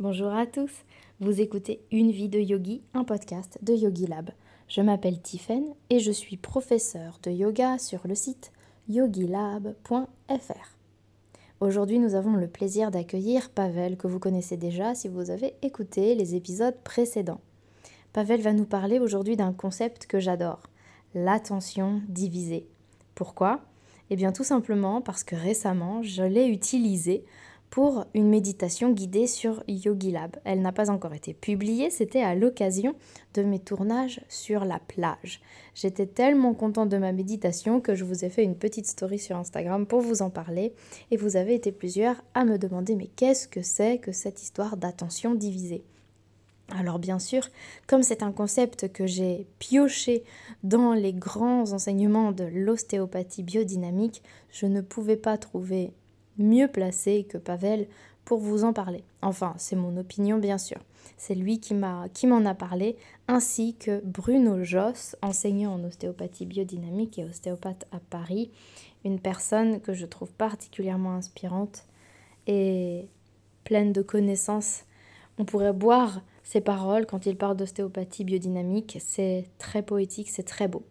Bonjour à tous, vous écoutez Une vie de yogi, un podcast de Yogi Lab. Je m'appelle Tiffen et je suis professeur de yoga sur le site yogilab.fr. Aujourd'hui, nous avons le plaisir d'accueillir Pavel, que vous connaissez déjà si vous avez écouté les épisodes précédents. Pavel va nous parler aujourd'hui d'un concept que j'adore, l'attention divisée. Pourquoi? Eh bien tout simplement parce que récemment, je l'ai utilisé pour une méditation guidée sur YogiLab. Elle n'a pas encore été publiée, c'était à l'occasion de mes tournages sur la plage. J'étais tellement contente de ma méditation que je vous ai fait une petite story sur Instagram pour vous en parler et vous avez été plusieurs à me demander mais qu'est-ce que c'est que cette histoire d'attention divisée? Alors bien sûr, comme c'est un concept que j'ai pioché dans les grands enseignements de l'ostéopathie biodynamique, je ne pouvais pas trouver mieux placé que Pavel pour vous en parler. Enfin, c'est mon opinion bien sûr. C'est lui qui m'a qui m'en a parlé ainsi que Bruno Joss, enseignant en ostéopathie biodynamique et ostéopathe à Paris, une personne que je trouve particulièrement inspirante et pleine de connaissances. On pourrait boire ses paroles quand il parle d'ostéopathie biodynamique, c'est très poétique, c'est très beau.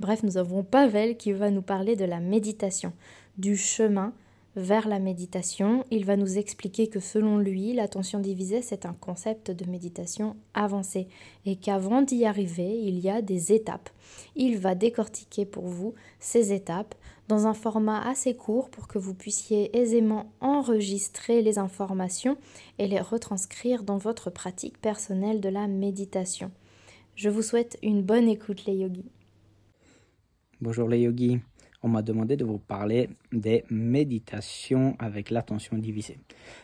Bref, nous avons Pavel qui va nous parler de la méditation, du chemin vers la méditation. Il va nous expliquer que selon lui, l'attention divisée, c'est un concept de méditation avancée et qu'avant d'y arriver, il y a des étapes. Il va décortiquer pour vous ces étapes dans un format assez court pour que vous puissiez aisément enregistrer les informations et les retranscrire dans votre pratique personnelle de la méditation. Je vous souhaite une bonne écoute les yogis. Bonjour les yogis on m'a demandé de vous parler des méditations avec l'attention divisée.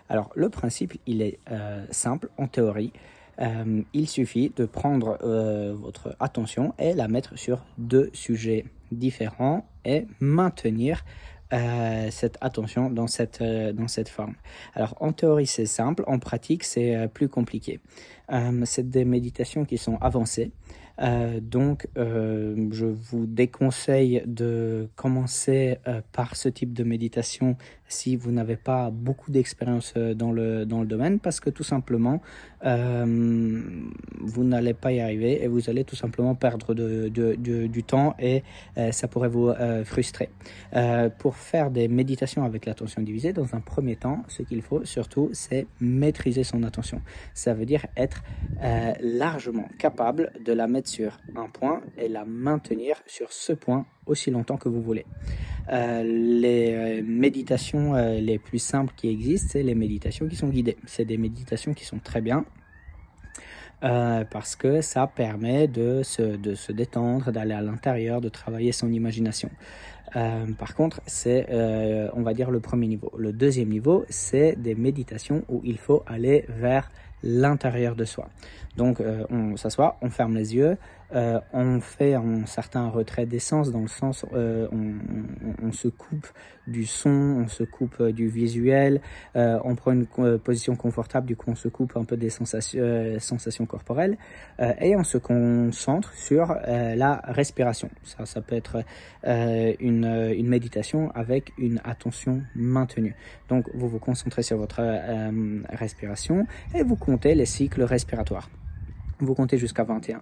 Alors le principe, il est euh, simple en théorie. Euh, il suffit de prendre euh, votre attention et la mettre sur deux sujets différents et maintenir cette attention dans cette, dans cette forme. Alors en théorie c'est simple, en pratique c'est plus compliqué. C'est des méditations qui sont avancées. Euh, donc, euh, je vous déconseille de commencer euh, par ce type de méditation si vous n'avez pas beaucoup d'expérience dans le, dans le domaine parce que tout simplement, vous n'allez pas y arriver et vous allez tout simplement perdre du temps et ça pourrait vous frustrer. pour faire des méditations avec l'attention divisée, dans un premier temps, ce qu'il faut surtout, c'est maîtriser son attention. Ça veut dire être largement capable de la mettre sur un point et la maintenir sur ce point aussi longtemps que vous voulez. Euh, les euh, méditations euh, les plus simples qui existent, c'est les méditations qui sont guidées. C'est des méditations qui sont très bien. parce que ça permet de se, de se détendre, d'aller à l'intérieur, de travailler son imagination. par contre, c'est, on va dire, le premier niveau. Le deuxième niveau, c'est des méditations où il faut aller vers l'intérieur de soi. Donc, on s'assoit, on ferme les yeux, euh, on fait un certain retrait d'essence dans le sens euh, on, se coupe du son, on se coupe euh, du visuel, euh, on prend une position confortable, du coup on se coupe un peu des sensations, corporelles et on se concentre sur la respiration. Ça, ça peut être une méditation avec une attention maintenue. Donc vous vous concentrez sur votre respiration et vous les cycles respiratoires vous comptez jusqu'à 21.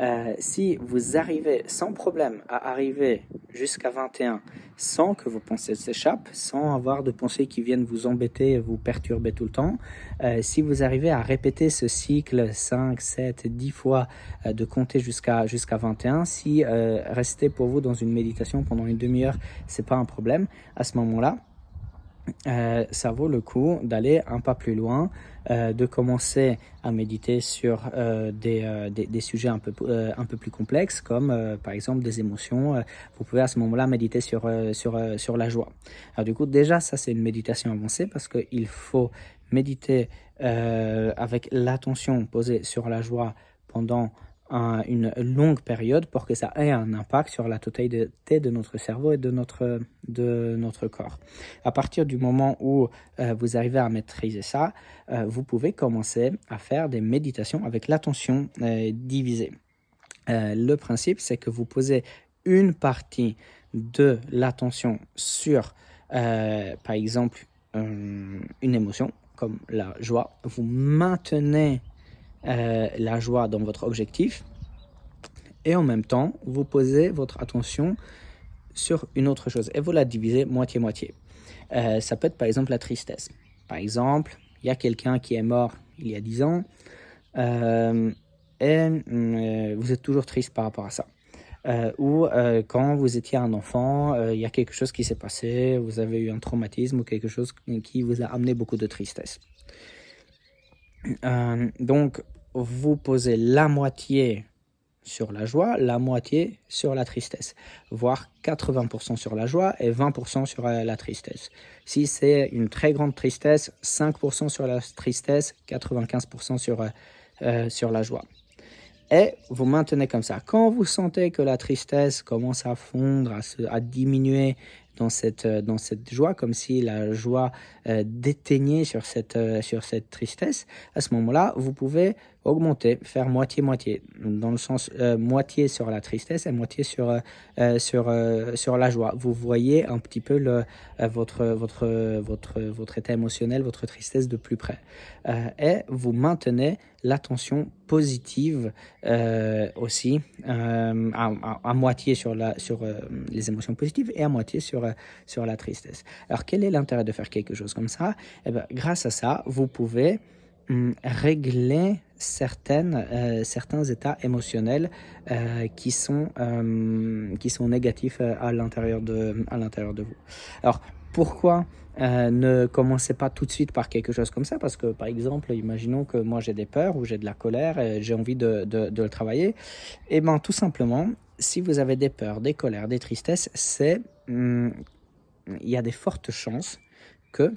Euh, si vous arrivez sans problème à arriver jusqu'à 21 sans que vos pensées s'échappent, sans avoir de pensées qui viennent vous embêter vous perturber tout le temps, euh, si vous arrivez à répéter ce cycle 5, 7, 10 fois euh, de compter jusqu'à jusqu'à 21, si rester pour vous dans une méditation pendant une demi-heure, c'est pas un problème, à ce moment-là, euh, ça vaut le coup d'aller un pas plus loin, euh, de commencer à méditer sur euh, des, des, des, sujets un peu, un peu plus complexes, comme par exemple des émotions. vous pouvez à ce moment-là méditer sur, sur, sur la joie. Alors du coup, déjà, ça c'est une méditation avancée parce qu'il faut méditer avec l'attention posée sur la joie pendant une longue période pour que ça ait un impact sur la totalité de notre cerveau et de notre, de notre corps. À partir du moment où euh, vous arrivez à maîtriser ça, euh, vous pouvez commencer à faire des méditations avec l'attention euh, divisée. le principe, c'est que vous posez une partie de l'attention sur, par exemple, une émotion comme la joie, vous maintenez euh, la joie dans votre objectif et en même temps, vous posez votre attention sur une autre chose et vous la divisez moitié-moitié. Euh, ça peut être par exemple la tristesse. Par exemple, il y a quelqu'un qui est mort il y a 10 ans euh, et vous êtes toujours triste par rapport à ça. ou quand vous étiez un enfant, il y a quelque chose qui s'est passé, vous avez eu un traumatisme ou quelque chose qui vous a amené beaucoup de tristesse. Donc, vous posez la moitié sur la joie, la moitié sur la tristesse, voire 80% sur la joie et 20% sur euh, la tristesse. Si c'est une très grande tristesse, 5% sur la tristesse, 95% sur, euh, euh, sur la joie. Et vous maintenez comme ça. Quand vous sentez que la tristesse commence à fondre, à, se, à diminuer dans cette, dans cette joie, comme si la joie déteignait sur cette, sur cette tristesse, à ce moment-là, vous pouvez augmenter, faire moitié-moitié, dans le sens euh, moitié sur la tristesse et moitié sur, euh, euh, sur, sur la joie. Vous voyez un petit peu votre, votre, votre, votre état émotionnel, votre tristesse de plus près. et vous maintenez l'attention positive aussi, à, à, moitié sur, la, sur les émotions positives et à moitié sur, sur la tristesse. Alors quel est l'intérêt de faire quelque chose comme ça? Eh bien, Grâce à ça, vous pouvez régler certaines, euh, certains états émotionnels euh, qui, sont, euh, qui sont négatifs à l'intérieur de, de vous. Alors, pourquoi ne commencez pas tout de suite par quelque chose comme ça? Parce que, par exemple, imaginons que moi j'ai des peurs ou j'ai de la colère et j'ai envie de, de, le travailler. Eh bien, tout simplement, si vous avez des peurs, des colères, des tristesses, c'est... Hmm, il y a des fortes chances que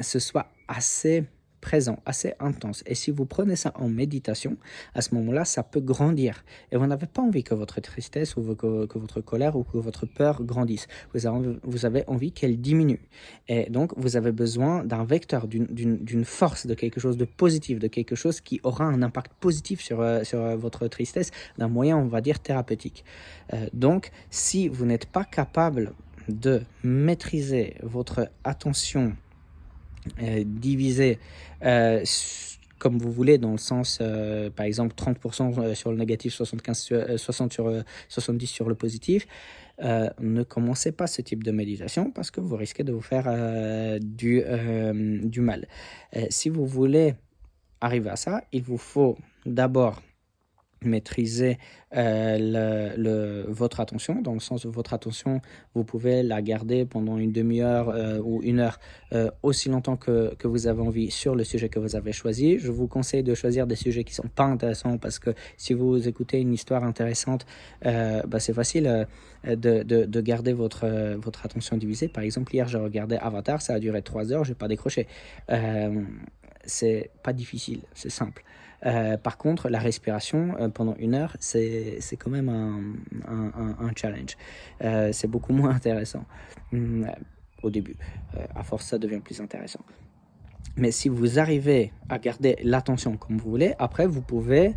ce soit assez présent, assez intense. Et si vous prenez ça en méditation, à ce moment-là, ça peut grandir. Et vous n'avez pas envie que votre tristesse ou que, votre colère ou que votre peur grandisse. Vous avez, vous avez envie qu'elle diminue. Et donc, vous avez besoin d'un vecteur, d'une force, de quelque chose de positif, de quelque chose qui aura un impact positif sur, euh, sur euh, votre tristesse, d'un moyen, on va dire, thérapeutique. Euh, donc, si vous n'êtes pas capable de maîtriser votre attention euh, diviser euh, comme vous voulez, dans le sens, euh, par exemple, 30% sur le négatif, 75 60 sur, 70 sur le positif, ne commencez pas ce type de méditation parce que vous risquez de vous faire du, du mal. si vous voulez arriver à ça, il vous faut d'abord maîtriser euh, le, votre attention, dans le sens où votre attention, vous pouvez la garder pendant une demi-heure euh, ou une heure, euh, aussi longtemps que, que, vous avez envie sur le sujet que vous avez choisi. Je vous conseille de choisir des sujets qui sont pas intéressants parce que si vous écoutez une histoire intéressante, bah, c'est facile de, de, de, garder votre, votre attention divisée. Par exemple, hier, j'ai regardé Avatar, ça a duré trois heures, j'ai pas décroché. C'est pas difficile, c'est simple. Euh, par contre, la respiration euh, pendant une heure, c'est quand même un, un, challenge. Euh, c'est beaucoup moins intéressant mm, au début. à force, ça devient plus intéressant. Mais si vous arrivez à garder l'attention comme vous voulez, après, vous pouvez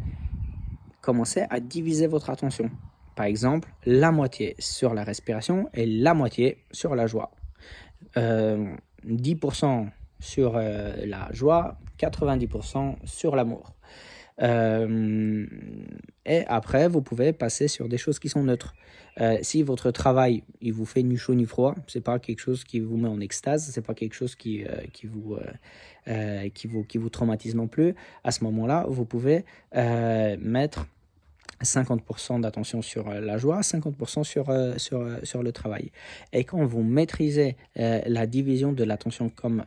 commencer à diviser votre attention. Par exemple, la moitié sur la respiration et la moitié sur la joie. 10% sur la joie, 90% sur l'amour. Euh, et après, vous pouvez passer sur des choses qui sont neutres. Euh, si votre travail, il vous fait ni chaud ni froid, c'est pas quelque chose qui vous met en extase, c'est pas quelque chose qui, euh, qui, vous, qui, vous, qui vous traumatise non plus, à ce moment-là, vous pouvez mettre 50% d'attention sur euh, la joie, 50% sur, euh, sur, euh, sur le travail. Et quand vous maîtrisez la division de l'attention comme,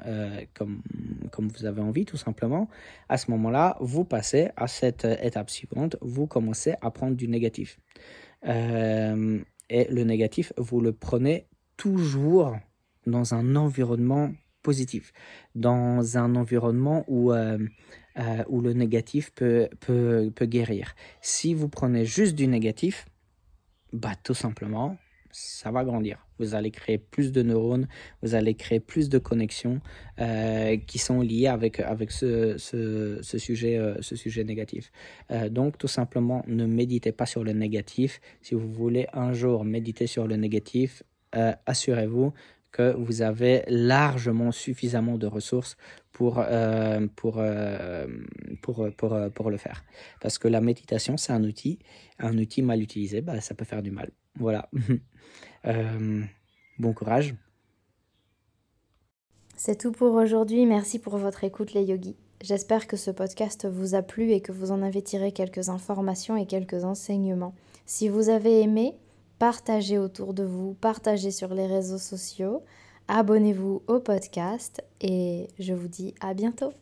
comme, comme vous avez envie, tout simplement, à ce moment-là, vous passez à cette étape suivante, vous commencez à prendre du négatif. et le négatif, vous le prenez toujours dans un environnement positif, dans un environnement où euh, où le négatif peut, peut, peut guérir. Si vous prenez juste du négatif, bah, tout simplement, ça va grandir. Vous allez créer plus de neurones, vous allez créer plus de connexions euh, qui sont liées avec, avec ce, ce, sujet, euh, ce sujet négatif. Euh, donc, tout simplement, ne méditez pas sur le négatif. Si vous voulez un jour méditer sur le négatif, assurez-vous que vous avez largement suffisamment de ressources pour, euh, pour, euh, pour, pour, pour, le faire. Parce que la méditation, c'est un outil. Un outil mal utilisé, bah, ça peut faire du mal. Voilà. bon courage. C'est tout pour aujourd'hui. Merci pour votre écoute, les yogis. J'espère que ce podcast vous a plu et que vous en avez tiré quelques informations et quelques enseignements. Si vous avez aimé, partagez autour de vous, partagez sur les réseaux sociaux, abonnez-vous au podcast et je vous dis à bientôt.